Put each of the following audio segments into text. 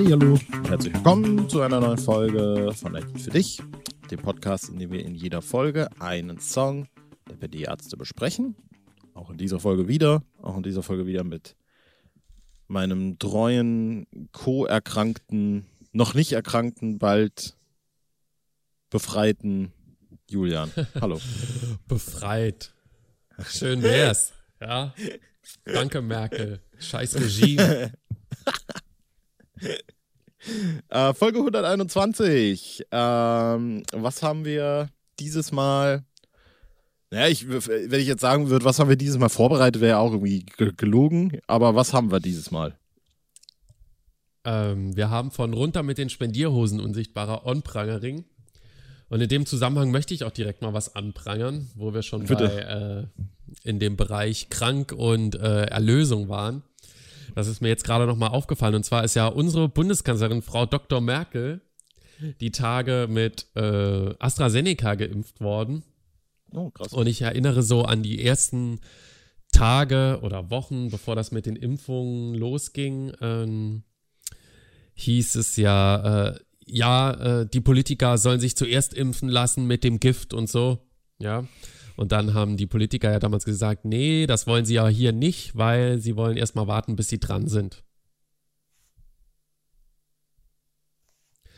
Hallo, herzlich willkommen zu einer neuen Folge von IT für dich, dem Podcast, in dem wir in jeder Folge einen Song der PD-Ärzte besprechen. Auch in dieser Folge wieder, auch in dieser Folge wieder mit meinem treuen Co-erkrankten, noch nicht erkrankten, bald befreiten Julian. Hallo. Befreit. Schön wär's. Ja. Danke, Merkel. Scheiß Regime. äh, Folge 121. Ähm, was haben wir dieses Mal? Naja, ich, wenn ich jetzt sagen würde, was haben wir dieses Mal vorbereitet, wäre auch irgendwie gelogen. Aber was haben wir dieses Mal? Ähm, wir haben von runter mit den Spendierhosen unsichtbarer On-Prangering. Und in dem Zusammenhang möchte ich auch direkt mal was anprangern, wo wir schon bei äh, in dem Bereich krank und äh, Erlösung waren. Das ist mir jetzt gerade nochmal aufgefallen. Und zwar ist ja unsere Bundeskanzlerin, Frau Dr. Merkel, die Tage mit äh, AstraZeneca geimpft worden. Oh, krass. Und ich erinnere so an die ersten Tage oder Wochen, bevor das mit den Impfungen losging, ähm, hieß es ja, äh, ja, äh, die Politiker sollen sich zuerst impfen lassen mit dem Gift und so. Ja. Und dann haben die Politiker ja damals gesagt, nee, das wollen sie ja hier nicht, weil sie wollen erstmal warten, bis sie dran sind.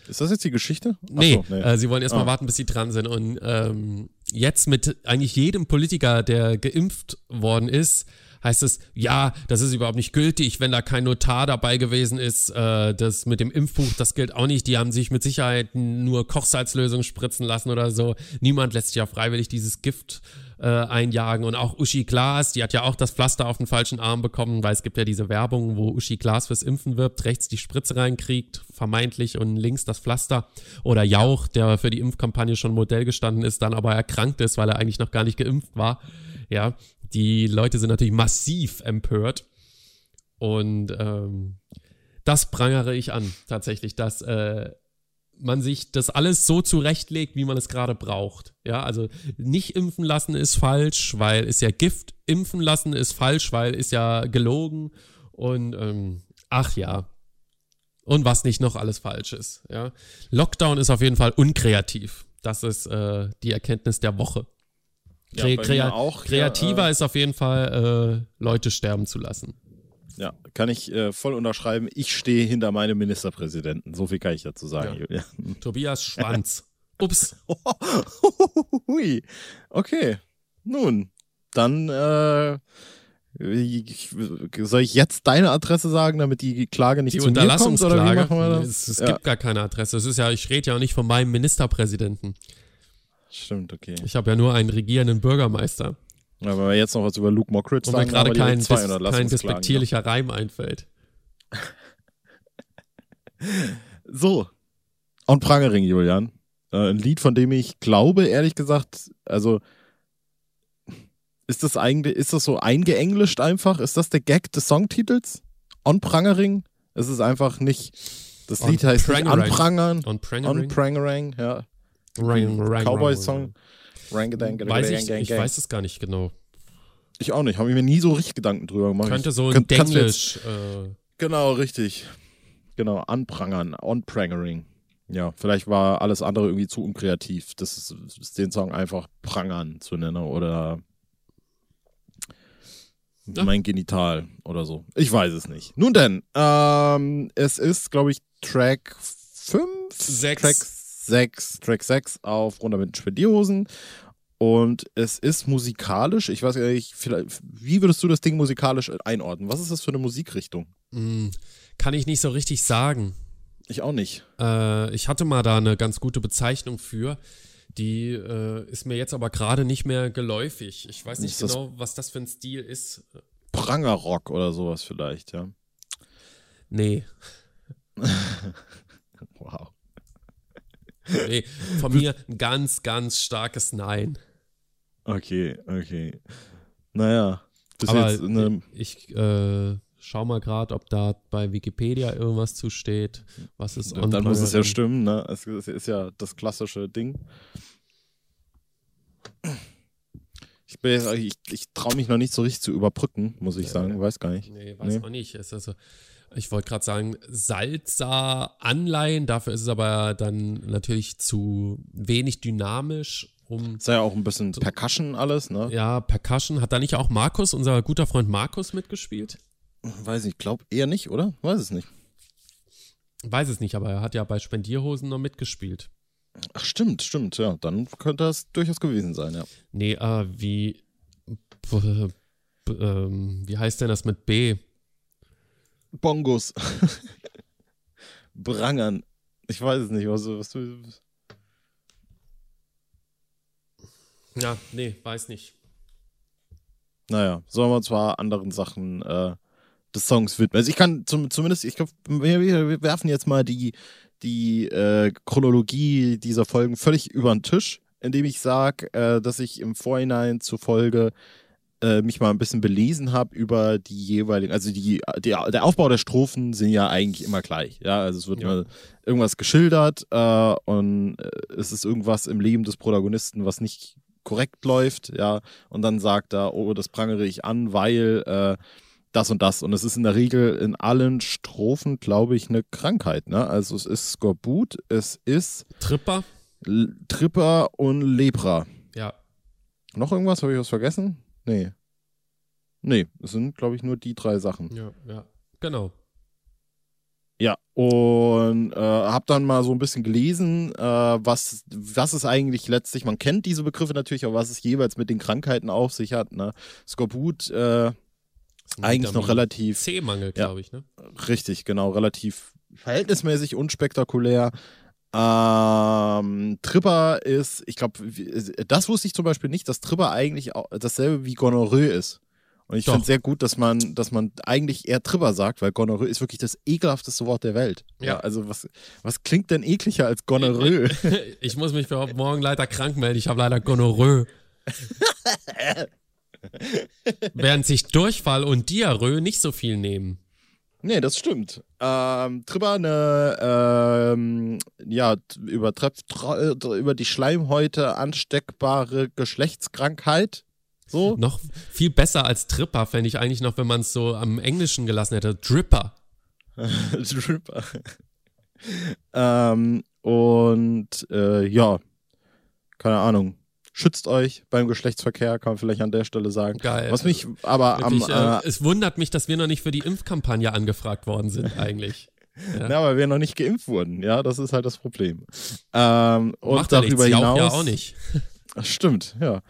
Ist das jetzt die Geschichte? Nee, nee. Äh, sie wollen erstmal ah. warten, bis sie dran sind. Und ähm, jetzt mit eigentlich jedem Politiker, der geimpft worden ist, heißt es, ja, das ist überhaupt nicht gültig, wenn da kein Notar dabei gewesen ist. Äh, das mit dem Impfbuch, das gilt auch nicht. Die haben sich mit Sicherheit nur Kochsalzlösung spritzen lassen oder so. Niemand lässt sich ja freiwillig dieses Gift äh, einjagen. Und auch Uschi Glas, die hat ja auch das Pflaster auf den falschen Arm bekommen, weil es gibt ja diese Werbung, wo Uschi Glas fürs Impfen wirbt, rechts die Spritze reinkriegt, vermeintlich, und links das Pflaster. Oder Jauch, der für die Impfkampagne schon Modell gestanden ist, dann aber erkrankt ist, weil er eigentlich noch gar nicht geimpft war. Ja, die Leute sind natürlich massiv empört. Und ähm, das prangere ich an, tatsächlich, dass äh, man sich das alles so zurechtlegt, wie man es gerade braucht. Ja, also nicht impfen lassen ist falsch, weil ist ja Gift. Impfen lassen ist falsch, weil ist ja gelogen. Und ähm, ach ja. Und was nicht noch alles falsch ist. Ja. Lockdown ist auf jeden Fall unkreativ. Das ist äh, die Erkenntnis der Woche. Kre ja, krea auch, kreativer ja, äh, ist auf jeden Fall, äh, Leute sterben zu lassen. Ja, kann ich äh, voll unterschreiben. Ich stehe hinter meinem Ministerpräsidenten. So viel kann ich dazu sagen, ja. Tobias Schwanz. Ups. Hui. Okay. Nun, dann äh, ich, soll ich jetzt deine Adresse sagen, damit die Klage nicht die zu Unterlassungsklage. mir kommt? Oder wie machen wir das? Es, es ja. gibt gar keine Adresse. Es ist ja, ich rede ja auch nicht von meinem Ministerpräsidenten. Stimmt, okay. Ich habe ja nur einen regierenden Bürgermeister. Ja, wenn wir jetzt noch was über Luke Mockridge sagen, Und gerade kein, dis kein despektierlicher Reim einfällt. so. Und Prangering, Julian. Äh, ein Lied, von dem ich glaube, ehrlich gesagt, also ist das eigentlich, ist das so eingeenglischt einfach? Ist das der Gag des Songtitels? On Prangering? Es ist einfach nicht. Das Lied heißt Anprangern. On Prangering. On Prangering, ja. Cowboy-Song. Weiß ich, ich weiß es gar nicht genau. Ich auch nicht. Habe ich mir nie so richtig Gedanken drüber gemacht. Könnte so ein Denglisch. Äh genau, richtig. Genau, anprangern, on-prangering. Ja, vielleicht war alles andere irgendwie zu unkreativ, das ist, ist den Song einfach prangern zu nennen oder ja. mein Genital oder so. Ich weiß es nicht. Nun denn, ähm, es ist, glaube ich, Track 5? 6. Track 6, Track 6 auf Runter mit Spendierhosen. Und es ist musikalisch, ich weiß gar nicht, wie würdest du das Ding musikalisch einordnen? Was ist das für eine Musikrichtung? Mm, kann ich nicht so richtig sagen. Ich auch nicht. Äh, ich hatte mal da eine ganz gute Bezeichnung für. Die äh, ist mir jetzt aber gerade nicht mehr geläufig. Ich weiß nicht ist genau, was das für ein Stil ist. Prangerrock oder sowas vielleicht, ja. Nee. wow. Nee, von mir ein ganz, ganz starkes Nein. Okay, okay. Naja. Aber eine... ich äh, schau mal gerade, ob da bei Wikipedia irgendwas zusteht. Was ist Dann, dann muss es ja stimmen, ne? Es ist ja das klassische Ding. Ich, ich, ich traue mich noch nicht so richtig zu überbrücken, muss ich sagen. Weiß gar nicht. Nee, weiß nee. auch nicht. Es ist also ich wollte gerade sagen, Salsa-Anleihen. Dafür ist es aber dann natürlich zu wenig dynamisch. Um ist ja auch ein bisschen Percussion alles, ne? Ja, Percussion. Hat da nicht auch Markus, unser guter Freund Markus, mitgespielt? Weiß ich, glaube eher nicht, oder? Weiß es nicht. Weiß es nicht, aber er hat ja bei Spendierhosen noch mitgespielt. Ach, stimmt, stimmt, ja. Dann könnte das durchaus gewesen sein, ja. Nee, äh, wie. Ähm, wie heißt denn das mit B? Bongos. Brangern. Ich weiß es nicht, was, was du. Ja, nee, weiß nicht. Naja, sollen wir zwar anderen Sachen äh, des Songs widmen. Also ich kann zum, zumindest, ich glaube, wir, wir, werfen jetzt mal die, die äh, Chronologie dieser Folgen völlig über den Tisch, indem ich sage, äh, dass ich im Vorhinein zur Folge äh, mich mal ein bisschen belesen habe über die jeweiligen, also die, die, der Aufbau der Strophen sind ja eigentlich immer gleich. Ja, also es wird ja. mal irgendwas geschildert äh, und äh, es ist irgendwas im Leben des Protagonisten, was nicht korrekt läuft, ja, und dann sagt er, oh, das prangere ich an, weil äh, das und das. Und es ist in der Regel in allen Strophen, glaube ich, eine Krankheit. Ne? Also es ist Skorbut, es ist Tripper. L Tripper und Lepra. Ja. Noch irgendwas? Habe ich was vergessen? Nee. Nee, es sind, glaube ich, nur die drei Sachen. Ja, ja. Genau. Ja, und äh, habe dann mal so ein bisschen gelesen, äh, was, was es eigentlich letztlich, man kennt diese Begriffe natürlich, aber was es jeweils mit den Krankheiten auf sich hat. Ne? Skorbut, äh, eigentlich noch relativ. C-Mangel, glaube ja, ich, ne? Richtig, genau, relativ verhältnismäßig unspektakulär. Ähm, Tripper ist, ich glaube, das wusste ich zum Beispiel nicht, dass Tripper eigentlich dasselbe wie Gonorrhoe ist. Und ich finde es sehr gut, dass man, dass man eigentlich eher Tripper sagt, weil Gonorrhoe ist wirklich das ekelhafteste Wort der Welt. Ja. ja also was, was klingt denn ekliger als Gonorrhoe? Ich muss mich für morgen leider krank melden. Ich habe leider Gonorrhoe. Während sich Durchfall und Diarrhoe nicht so viel nehmen. Nee, das stimmt. Ähm, Tripper eine, ähm, ja, übertrifft über die Schleimhäute ansteckbare Geschlechtskrankheit. So. Noch viel besser als Tripper fände ich eigentlich noch, wenn man es so am Englischen gelassen hätte. Dripper. Dripper. ähm, und äh, ja, keine Ahnung schützt euch beim Geschlechtsverkehr, kann man vielleicht an der Stelle sagen. Geil. Was mich aber Wirklich, am. Äh, es wundert mich, dass wir noch nicht für die Impfkampagne angefragt worden sind, eigentlich. Ja. ja, weil wir noch nicht geimpft wurden. Ja, das ist halt das Problem. Ähm, und Macht darüber ja hinaus. Ja, auch nicht. Stimmt, ja.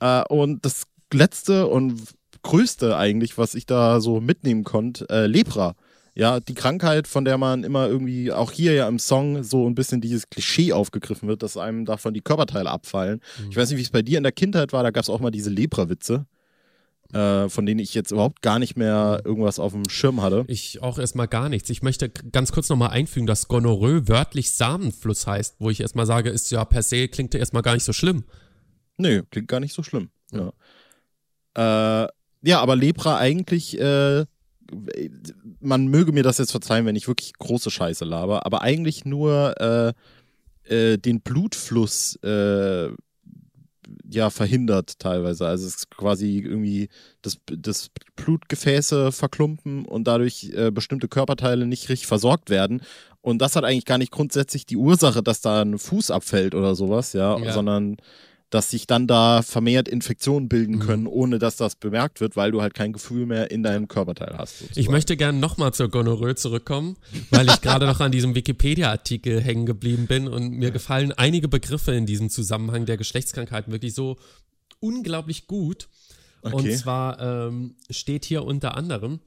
Äh, und das letzte und größte eigentlich, was ich da so mitnehmen konnte, äh, Lepra ja, die Krankheit, von der man immer irgendwie, auch hier ja im Song, so ein bisschen dieses Klischee aufgegriffen wird, dass einem davon die Körperteile abfallen. Mhm. Ich weiß nicht, wie es bei dir in der Kindheit war, da gab es auch mal diese Lepra-Witze. Äh, von denen ich jetzt überhaupt gar nicht mehr irgendwas auf dem Schirm hatte. Ich auch erstmal gar nichts. Ich möchte ganz kurz nochmal einfügen, dass Gonorrhoe wörtlich Samenfluss heißt, wo ich erstmal sage, ist ja per se, klingt ja erstmal gar nicht so schlimm. Nö, klingt gar nicht so schlimm. Ja, äh, ja aber Lepra eigentlich äh, man möge mir das jetzt verzeihen, wenn ich wirklich große Scheiße laber, aber eigentlich nur äh, äh, den Blutfluss äh, ja verhindert teilweise. Also es ist quasi irgendwie das, das Blutgefäße verklumpen und dadurch äh, bestimmte Körperteile nicht richtig versorgt werden. Und das hat eigentlich gar nicht grundsätzlich die Ursache, dass da ein Fuß abfällt oder sowas, ja, ja. sondern dass sich dann da vermehrt Infektionen bilden mhm. können, mhm. ohne dass das bemerkt wird, weil du halt kein Gefühl mehr in deinem Körperteil hast. Sozusagen. Ich möchte gerne nochmal zur Gonorrhoe zurückkommen, weil ich gerade noch an diesem Wikipedia-Artikel hängen geblieben bin und mir gefallen einige Begriffe in diesem Zusammenhang der Geschlechtskrankheiten wirklich so unglaublich gut. Okay. Und zwar ähm, steht hier unter anderem,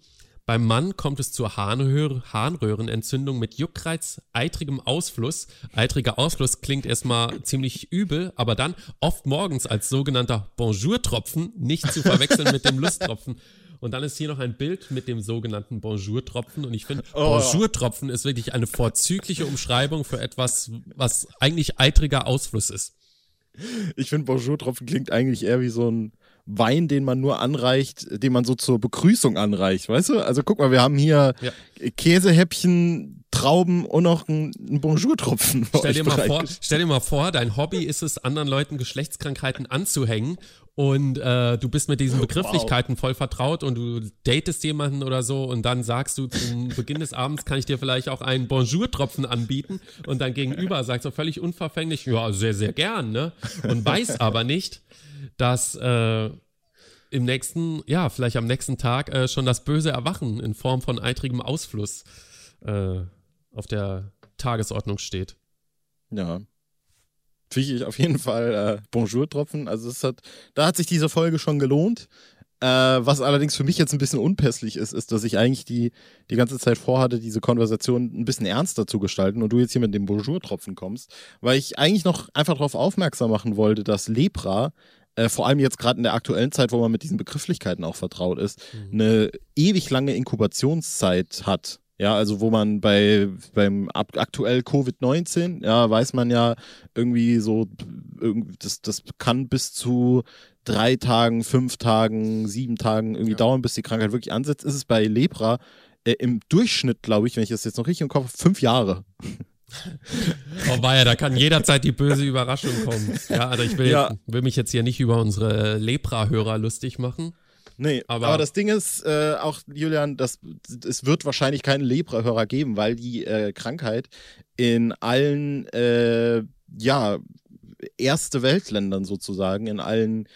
beim Mann kommt es zur Harnröhr Harnröhrenentzündung mit Juckreiz, eitrigem Ausfluss. Eitriger Ausfluss klingt erstmal ziemlich übel, aber dann oft morgens als sogenannter Bonjour-Tropfen, nicht zu verwechseln mit dem Lusttropfen. Und dann ist hier noch ein Bild mit dem sogenannten Bonjour-Tropfen. Und ich finde, oh. Bonjour-Tropfen ist wirklich eine vorzügliche Umschreibung für etwas, was eigentlich eitriger Ausfluss ist. Ich finde, Bonjour-Tropfen klingt eigentlich eher wie so ein Wein, den man nur anreicht, den man so zur Begrüßung anreicht, weißt du? Also guck mal, wir haben hier ja. Käsehäppchen, Trauben und noch einen Bonjour-Tropfen. Stell, dir mal vor, stell dir mal vor, dein Hobby ist es, anderen Leuten Geschlechtskrankheiten anzuhängen und äh, du bist mit diesen Begrifflichkeiten wow. voll vertraut und du datest jemanden oder so und dann sagst du zum Beginn des Abends, kann ich dir vielleicht auch einen Bonjour-Tropfen anbieten und dein Gegenüber sagt so völlig unverfänglich, ja, sehr, sehr gern, ne? Und weiß aber nicht, dass äh, im nächsten, ja, vielleicht am nächsten Tag äh, schon das böse Erwachen in Form von eitrigem Ausfluss äh, auf der Tagesordnung steht. Ja, finde ich auf jeden Fall äh, Bonjour-Tropfen. Also es hat, da hat sich diese Folge schon gelohnt. Äh, was allerdings für mich jetzt ein bisschen unpässlich ist, ist, dass ich eigentlich die, die ganze Zeit vorhatte, diese Konversation ein bisschen ernster zu gestalten und du jetzt hier mit dem Bonjour-Tropfen kommst, weil ich eigentlich noch einfach darauf aufmerksam machen wollte, dass Lepra äh, vor allem jetzt gerade in der aktuellen Zeit, wo man mit diesen Begrifflichkeiten auch vertraut ist, mhm. eine ewig lange Inkubationszeit hat. Ja, also wo man bei beim aktuell Covid-19, ja, weiß man ja irgendwie so, das, das kann bis zu drei Tagen, fünf Tagen, sieben Tagen irgendwie ja. dauern, bis die Krankheit wirklich ansetzt. Ist es bei Lepra äh, im Durchschnitt, glaube ich, wenn ich das jetzt noch richtig im Kopf habe, fünf Jahre. Oh weia, da kann jederzeit die böse Überraschung kommen. Ja, also ich will, ja. will mich jetzt hier nicht über unsere Lepra-Hörer lustig machen. Nee, aber, aber das Ding ist äh, auch, Julian, das, es wird wahrscheinlich keinen Lepra-Hörer geben, weil die äh, Krankheit in allen, äh, ja, erste Weltländern sozusagen, in allen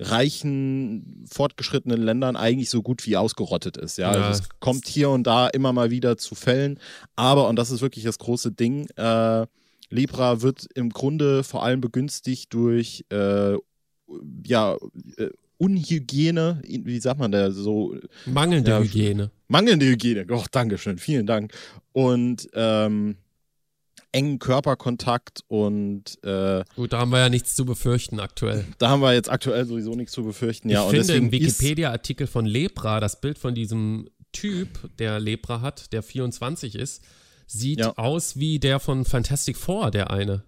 reichen, fortgeschrittenen Ländern eigentlich so gut wie ausgerottet ist. Ja, ja. Also es kommt hier und da immer mal wieder zu Fällen, aber, und das ist wirklich das große Ding, äh, Lepra wird im Grunde vor allem begünstigt durch äh, ja, äh, Unhygiene, wie sagt man da so? Mangelnde ja, Hygiene. Mangelnde Hygiene, oh, Dankeschön, vielen Dank. Und ähm, engen Körperkontakt und äh, Gut, da haben wir ja nichts zu befürchten aktuell. Da haben wir jetzt aktuell sowieso nichts zu befürchten, ja. Ich finde im Wikipedia-Artikel von Lepra, das Bild von diesem Typ, der Lepra hat, der 24 ist, sieht ja. aus wie der von Fantastic Four, der eine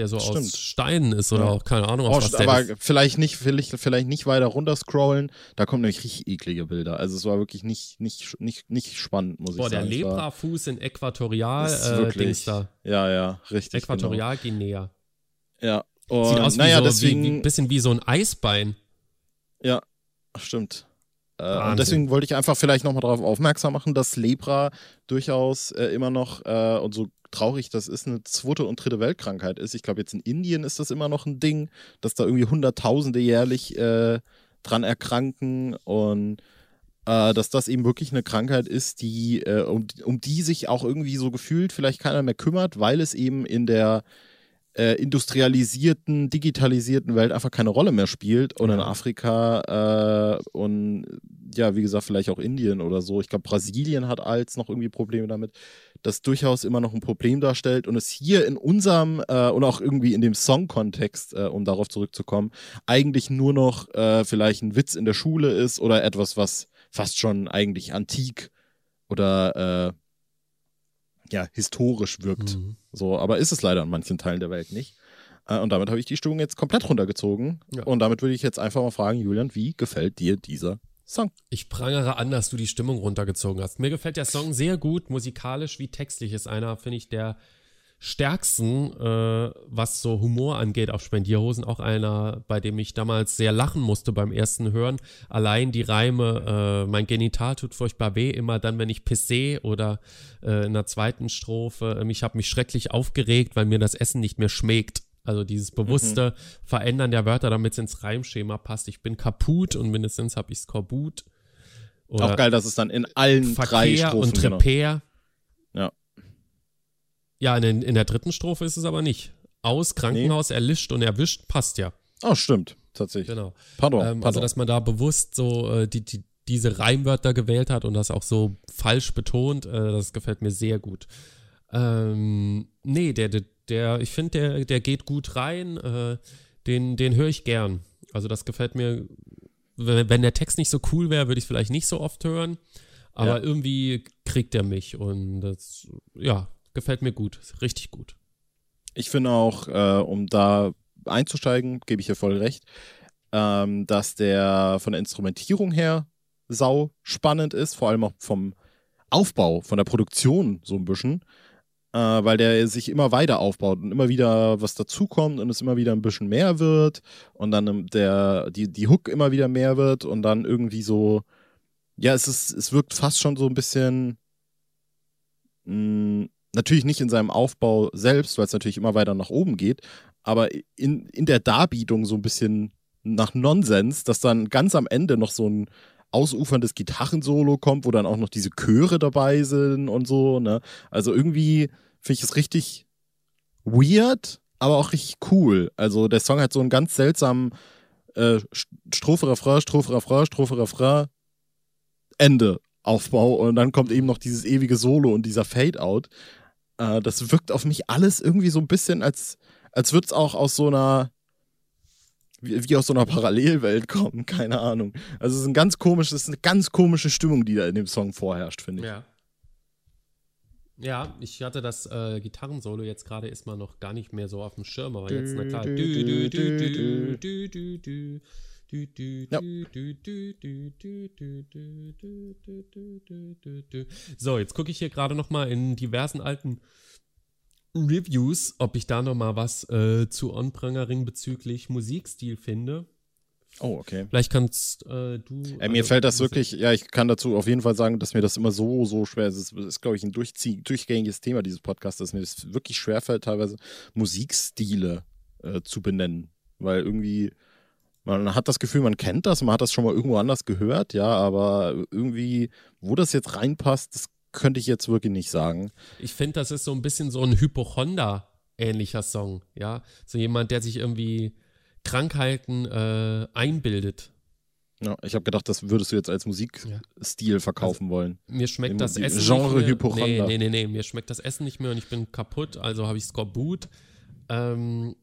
der so Stimmt. aus Steinen ist oder ja. auch keine Ahnung. Aus oh, was aber vielleicht nicht, vielleicht, vielleicht nicht weiter runter scrollen. Da kommen nämlich richtig eklige Bilder. Also es war wirklich nicht, nicht, nicht, nicht spannend, muss Boah, ich sagen. Boah, der Leprafuß in Äquatorial äh, Dings da. Ja, ja, richtig. Äquatorial genau. Guinea. Ja. Und, Sieht aus wie naja, so, deswegen, wie, wie, bisschen wie so ein Eisbein. Ja, stimmt. Äh, und deswegen wollte ich einfach vielleicht nochmal darauf aufmerksam machen, dass Lepra durchaus äh, immer noch, äh, und so traurig das ist, eine zweite und dritte Weltkrankheit ist. Ich glaube, jetzt in Indien ist das immer noch ein Ding, dass da irgendwie Hunderttausende jährlich äh, dran erkranken und äh, dass das eben wirklich eine Krankheit ist, die, äh, um, um die sich auch irgendwie so gefühlt vielleicht keiner mehr kümmert, weil es eben in der äh, industrialisierten, digitalisierten Welt einfach keine Rolle mehr spielt. Und in Afrika äh, und ja, wie gesagt, vielleicht auch Indien oder so. Ich glaube, Brasilien hat als noch irgendwie Probleme damit, das durchaus immer noch ein Problem darstellt und es hier in unserem äh, und auch irgendwie in dem Song-Kontext, äh, um darauf zurückzukommen, eigentlich nur noch äh, vielleicht ein Witz in der Schule ist oder etwas, was fast schon eigentlich antik oder äh, ja, historisch wirkt. Mhm. So, aber ist es leider in manchen Teilen der Welt nicht. Äh, und damit habe ich die Stimmung jetzt komplett runtergezogen. Ja. Und damit würde ich jetzt einfach mal fragen, Julian, wie gefällt dir dieser Song? Ich prangere an, dass du die Stimmung runtergezogen hast. Mir gefällt der Song sehr gut, musikalisch wie textlich. Ist einer, finde ich, der stärksten, äh, was so Humor angeht auf Spendierhosen. Auch einer, bei dem ich damals sehr lachen musste beim ersten Hören. Allein die Reime, äh, mein Genital tut furchtbar weh, immer dann, wenn ich pisse oder äh, in der zweiten Strophe. ich habe mich schrecklich aufgeregt, weil mir das Essen nicht mehr schmeckt. Also dieses bewusste mhm. Verändern der Wörter, damit es ins Reimschema passt. Ich bin kaputt und mindestens habe ich Skorbut. Auch geil, dass es dann in allen Verkehr drei Strophen und Repair. Genau. Ja. In, in der dritten Strophe ist es aber nicht. Aus, Krankenhaus, nee. erlischt und erwischt, passt ja. Oh, stimmt, tatsächlich. Genau. Pardon, ähm, also, pardon. Also, dass man da bewusst so äh, die, die, diese Reimwörter gewählt hat und das auch so falsch betont, äh, das gefällt mir sehr gut. Ähm, nee, der, der, der ich finde, der, der geht gut rein. Äh, den den höre ich gern. Also, das gefällt mir. Wenn, wenn der Text nicht so cool wäre, würde ich es vielleicht nicht so oft hören. Aber ja. irgendwie kriegt er mich und das, ja, gefällt mir gut, richtig gut. Ich finde auch, äh, um da einzusteigen, gebe ich dir voll recht, ähm, dass der von der Instrumentierung her sau spannend ist, vor allem auch vom Aufbau, von der Produktion so ein bisschen. äh, weil der sich immer weiter aufbaut und immer wieder was dazukommt und es immer wieder ein bisschen mehr wird und dann der, die, die Hook immer wieder mehr wird und dann irgendwie so, ja, es ist, es wirkt fast schon so ein bisschen, mh, hm, natürlich nicht in seinem Aufbau selbst, weil es natürlich immer weiter nach oben geht, aber in, in der Darbietung so ein bisschen nach Nonsens, dass dann ganz am Ende noch so ein ausuferndes Gitarrensolo kommt, wo dann auch noch diese Chöre dabei sind und so, ne? Also irgendwie finde ich es richtig weird, aber auch richtig cool. Also der Song hat so einen ganz seltsamen äh, Strophe, Refrain, Strophe, Refrain, Strophe, Refrain, Ende Aufbau und dann kommt eben noch dieses ewige Solo und dieser Fade-Out. Äh, das wirkt auf mich alles irgendwie so ein bisschen, als, als würde es auch aus so einer wie, wie aus so einer Parallelwelt kommen, keine Ahnung. Also es ist ein ganz komisch, es ist eine ganz komische Stimmung, die da in dem Song vorherrscht, finde ich. Ja. Ja, ich hatte das äh, Gitarrensolo jetzt gerade erstmal noch gar nicht mehr so auf dem Schirm, aber jetzt, na klar. So, jetzt gucke ich hier gerade noch mal in diversen alten Reviews, ob ich da noch mal was äh, zu Onprangering bezüglich Musikstil finde. Oh, okay. Vielleicht kannst äh, du. Äh, mir also, fällt das wirklich, ja, ich kann dazu auf jeden Fall sagen, dass mir das immer so, so schwer ist. Es ist, glaube ich, ein durchgängiges Thema dieses Podcasts, dass mir das wirklich schwer fällt, teilweise Musikstile äh, zu benennen. Weil irgendwie, man hat das Gefühl, man kennt das, man hat das schon mal irgendwo anders gehört, ja, aber irgendwie, wo das jetzt reinpasst, das könnte ich jetzt wirklich nicht sagen. Ich finde, das ist so ein bisschen so ein Hypochonda-ähnlicher Song, ja. So jemand, der sich irgendwie Krankheiten äh, einbildet. Ja, ich habe gedacht, das würdest du jetzt als Musikstil ja. verkaufen also, wollen. Mir schmeckt Im das Essen Genre nicht mehr. Hypochonda. Nee, nee, nee, nee, mir schmeckt das Essen nicht mehr und ich bin kaputt, also habe ich Skorbut. Ähm,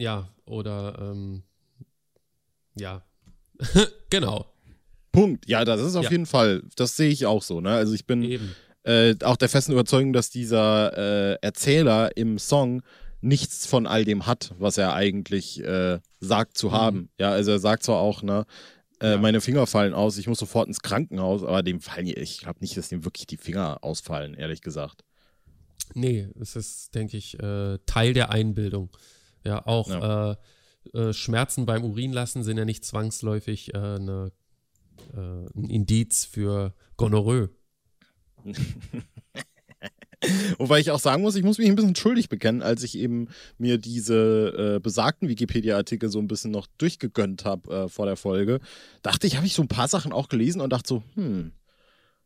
ja, oder ähm, ja, genau. Punkt. Ja, das ist auf ja. jeden Fall, das sehe ich auch so. Ne? Also ich bin äh, auch der festen Überzeugung, dass dieser äh, Erzähler im Song nichts von all dem hat, was er eigentlich äh, sagt zu mhm. haben. Ja, also er sagt zwar auch, ne, äh, ja. meine Finger fallen aus, ich muss sofort ins Krankenhaus, aber dem fallen, ich glaube nicht, dass dem wirklich die Finger ausfallen, ehrlich gesagt. Nee, es ist, denke ich, äh, Teil der Einbildung. Ja, auch ja. Äh, äh, Schmerzen beim Urinlassen sind ja nicht zwangsläufig eine äh, ein Indiz für Gonorrhoe. Wobei ich auch sagen muss, ich muss mich ein bisschen schuldig bekennen, als ich eben mir diese äh, besagten Wikipedia-Artikel so ein bisschen noch durchgegönnt habe äh, vor der Folge. Dachte ich, habe ich so ein paar Sachen auch gelesen und dachte so, hm,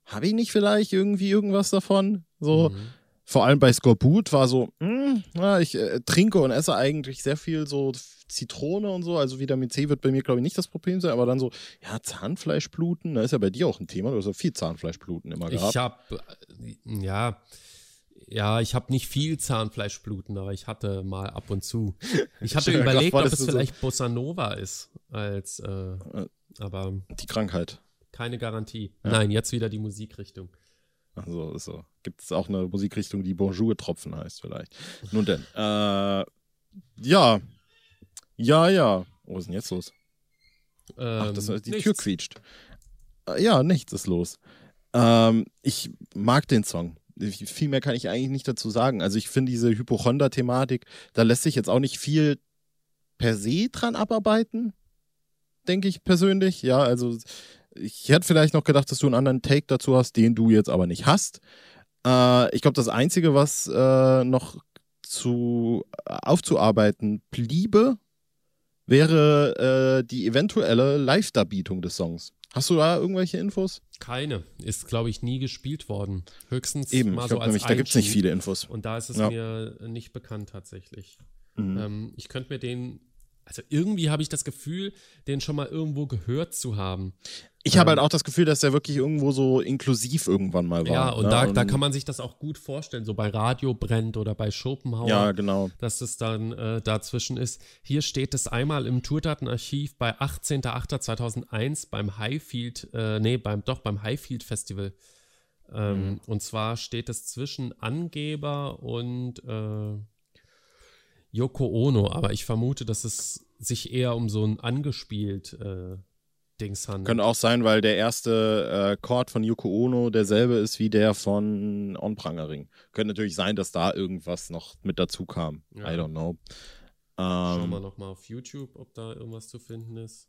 habe ich nicht vielleicht irgendwie irgendwas davon? So, mhm vor allem bei Skorbut war so, mh, hm, ja, ich äh, trinke und esse eigentlich sehr viel so Zitrone und so. Also Vitamin C wird bei mir, glaube ich, nicht das Problem sein, aber dann so, ja, Zahnfleischbluten, da ist ja bei dir auch ein Thema. Du hast ja viel Zahnfleischbluten immer gehabt. Ich habe, äh, ja, ja, ich habe nicht viel Zahnfleischbluten, aber ich hatte mal ab und zu. Ich hatte überlegt, Gott, ob es vielleicht so Bossa Nova ist, als, äh, äh, aber. Die Krankheit. Keine Garantie. Ja. Nein, jetzt wieder die Musikrichtung. Also so. Gibt es auch eine Musikrichtung, die Bonjour-Tropfen heißt vielleicht. Nun denn. Äh, ja. Ja, ja. Was ist denn jetzt los? Ähm, Ach, das, die nichts. Tür quietscht. Äh, ja, nichts ist los. Ähm, ich mag den Song. Viel mehr kann ich eigentlich nicht dazu sagen. Also ich finde diese Hypochonder-Thematik, da lässt sich jetzt auch nicht viel per se dran abarbeiten, denke ich persönlich. Ja, also ich hätte vielleicht noch gedacht, dass du einen anderen Take dazu hast, den du jetzt aber nicht hast. Äh, ich glaube, das Einzige, was äh, noch zu aufzuarbeiten bliebe, wäre äh, die eventuelle Live-Darbietung des Songs. Hast du da irgendwelche Infos? Keine. Ist, glaube ich, nie gespielt worden. Höchstens Eben, mal ich so als nämlich, da gibt es nicht viele Infos. Und da ist es ja. mir nicht bekannt tatsächlich. Mhm. Ähm, ich könnte mir den also irgendwie habe ich das Gefühl, den schon mal irgendwo gehört zu haben. Ich habe halt ähm, auch das Gefühl, dass der wirklich irgendwo so inklusiv irgendwann mal war. Ja, und, ne? da, und da kann man sich das auch gut vorstellen, so bei Radio brennt oder bei Schopenhauer. Ja, genau. Dass das dann äh, dazwischen ist. Hier steht es einmal im Tourdatenarchiv bei 18.08.2001 beim Highfield, äh, nee, beim, doch, beim Highfield Festival. Ähm, mhm. Und zwar steht es zwischen Angeber und äh, Yoko Ono, aber ich vermute, dass es sich eher um so ein angespielt äh, Dings handelt. Könnte auch sein, weil der erste äh, Chord von Yoko Ono derselbe ist wie der von On Prangering. Könnte natürlich sein, dass da irgendwas noch mit dazu kam. Ja. I don't know. Schauen Ähm, wir nochmal auf YouTube, ob da irgendwas zu finden ist.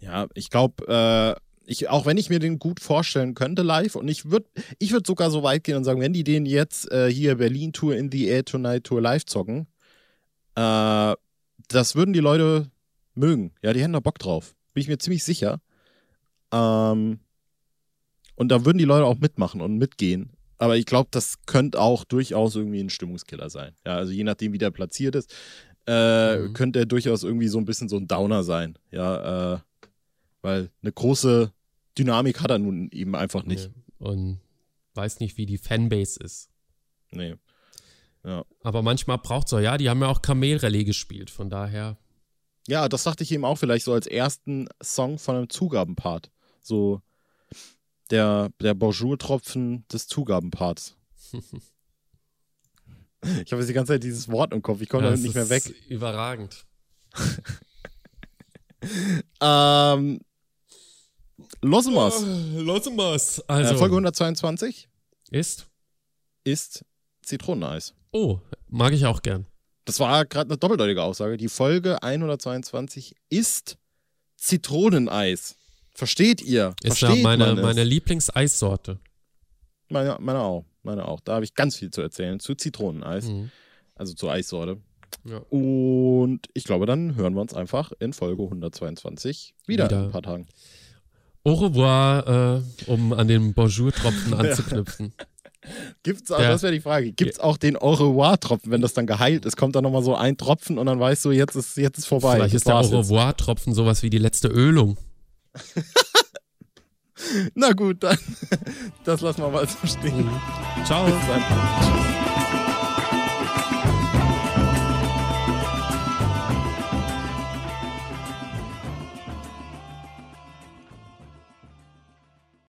Ja, ich glaube, äh, ich, auch wenn ich mir den gut vorstellen könnte live und ich würde ich würd sogar so weit gehen und sagen, wenn die den jetzt äh, hier Berlin Tour in the Air Tonight Tour live zocken, äh, das würden die Leute mögen. Ja, die hätten da Bock drauf. Bin ich mir ziemlich sicher. Ähm, und da würden die Leute auch mitmachen und mitgehen. Aber ich glaube, das könnte auch durchaus irgendwie ein Stimmungskiller sein. Ja, also je nachdem, wie der platziert ist, äh, Mhm. könnte er durchaus irgendwie so ein bisschen so ein Downer sein. Ja, äh, weil eine große Dynamik hat er nun eben einfach nicht. Ja. Und weiß nicht, wie die Fanbase ist. Nee. Aber manchmal braucht es auch, ja, die haben ja auch Kamelrallye gespielt, von daher. Ja, das dachte ich eben auch vielleicht so als ersten Song von einem Zugabenpart. So der, der Bonjour-Tropfen des Zugabenparts. Ich habe jetzt die ganze Zeit dieses Wort im Kopf, ich komme ja, damit nicht mehr ist weg. Überragend. Ähm, Los Mas, Los mal's. äh, Also, Folge 122 ist. ist Zitroneneis. Oh, mag ich auch gern. Das war gerade eine doppeldeutige Aussage. Die Folge 122 ist Zitroneneis. Versteht ihr? Ist ja Versteht meine, man es? meine Lieblingseissorte. meine, meine auch. Meine auch. Da habe ich ganz viel zu erzählen zu Zitroneneis, Mhm. also zur Eissorte. Ja. Und ich glaube, dann hören wir uns einfach in Folge 122 wieder, Wieder. in ein paar Tagen. Au revoir, äh, um an den Bonjour-Tropfen anzuknüpfen. Gibt's auch, Der- das wäre die Frage, gibt's auch den Au revoir-Tropfen, wenn das dann geheilt ist? Kommt da nochmal so ein Tropfen und dann weißt du, jetzt ist, jetzt ist vorbei. Vielleicht ist der Au revoir-Tropfen sowas wie die letzte Ölung. Na gut, dann das lassen wir mal so stehen. Mhm. Ciao.